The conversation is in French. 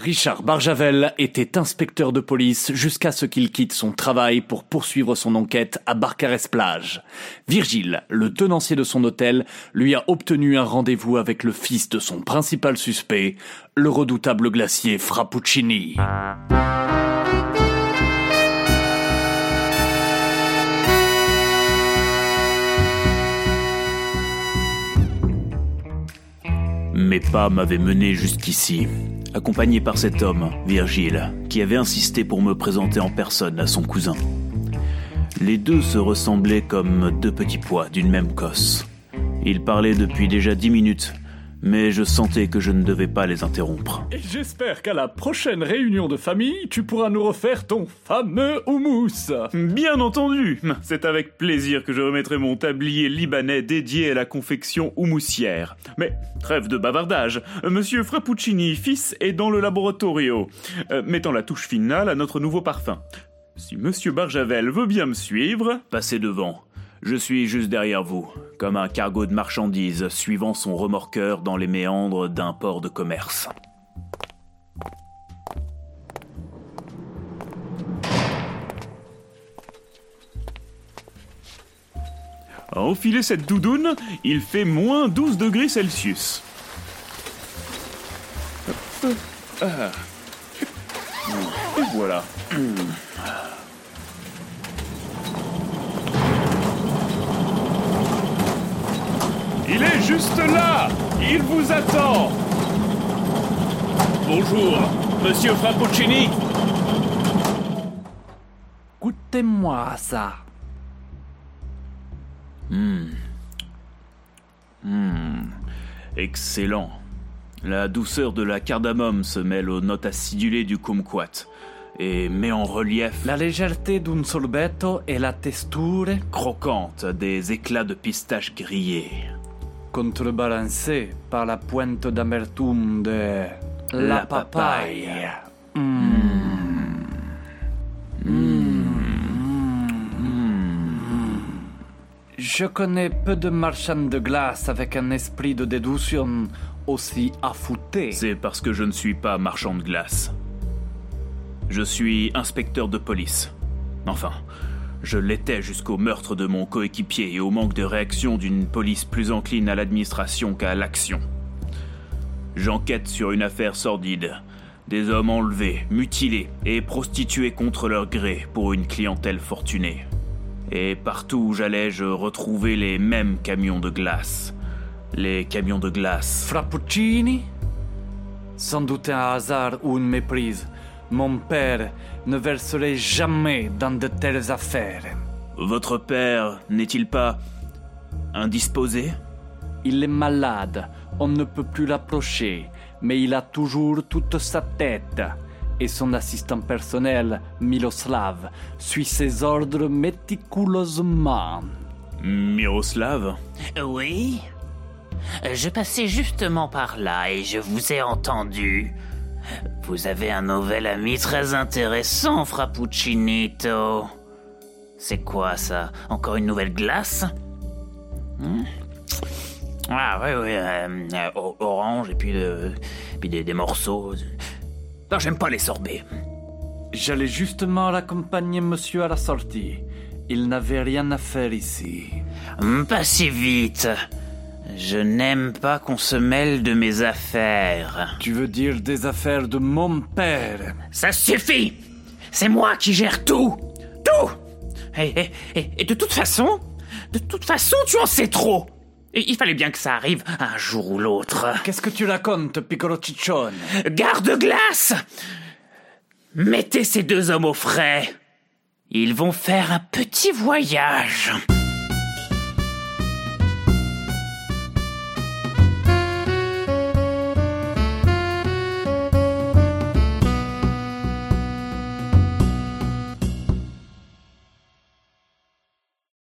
Richard Barjavel était inspecteur de police jusqu'à ce qu'il quitte son travail pour poursuivre son enquête à Barcarès-Plage. Virgile, le tenancier de son hôtel, lui a obtenu un rendez-vous avec le fils de son principal suspect, le redoutable glacier Frappuccini. Mes pas m'avaient mené jusqu'ici, accompagné par cet homme, Virgile, qui avait insisté pour me présenter en personne à son cousin. Les deux se ressemblaient comme deux petits pois d'une même cosse. Ils parlaient depuis déjà dix minutes, mais je sentais que je ne devais pas les interrompre. Et j'espère qu'à la prochaine réunion de famille, tu pourras nous refaire ton fameux houmous. Bien entendu C'est avec plaisir que je remettrai mon tablier libanais dédié à la confection houmoussière. Mais trêve de bavardage, Monsieur Frappuccini, fils, est dans le laboratorio, euh, mettant la touche finale à notre nouveau parfum. Si Monsieur Barjavel veut bien me suivre... Passez devant. Je suis juste derrière vous, comme un cargo de marchandises suivant son remorqueur dans les méandres d'un port de commerce. À enfiler cette doudoune, il fait moins 12 degrés Celsius. Ah. Et voilà. Il est juste là Il vous attend Bonjour, monsieur Frappuccini Goûtez-moi ça. Hmm. Hmm. Excellent. La douceur de la cardamome se mêle aux notes acidulées du kumquat et met en relief La légèreté d'un sorbetto et la texture croquante des éclats de pistache grillés. Contrebalancée par la pointe d'amertume de La papaye. Je connais peu de marchands de glace avec un esprit de déduction aussi affûté. C'est parce que je ne suis pas marchand de glace. Je suis inspecteur de police. Enfin, je l'étais jusqu'au meurtre de mon coéquipier et au manque de réaction d'une police plus encline à l'administration qu'à l'action. J'enquête sur une affaire sordide. Des hommes enlevés, mutilés et prostitués contre leur gré pour une clientèle fortunée. Et partout où j'allais, je retrouvais les mêmes camions de glace. Les camions de glace. Frappuccini? Sans doute un hasard ou une méprise. Mon père ne verserait jamais dans de telles affaires. Votre père n'est-il pas indisposé? Il est malade, on ne peut plus l'approcher, mais il a toujours toute sa tête. Et son assistant personnel, Miloslav, suit ses ordres méticuleusement. Miroslav? Oui Je passais justement par là et je vous ai entendu. Vous avez un nouvel ami très intéressant, Frappuccinito. C'est quoi ça? Encore une nouvelle glace? Hmm? Ah oui, oui, euh, euh, orange et puis, de- puis des, des morceaux. Non, j'aime pas les sorbets. J'allais justement l'accompagner monsieur à la sortie. Il n'avait rien à faire ici. Hmm, Pas si vite. Je n'aime pas qu'on se mêle de mes affaires. Tu veux dire des affaires de mon père? Ça suffit C'est moi qui gère tout Tout et, et- et- et de toute façon, de toute façon, tu en sais trop Et Il fallait bien que ça arrive un jour ou l'autre. Qu'est-ce que tu racontes, Piccolo Ciccione? Garde-glace Mettez ces deux hommes au frais. Ils vont faire un petit voyage.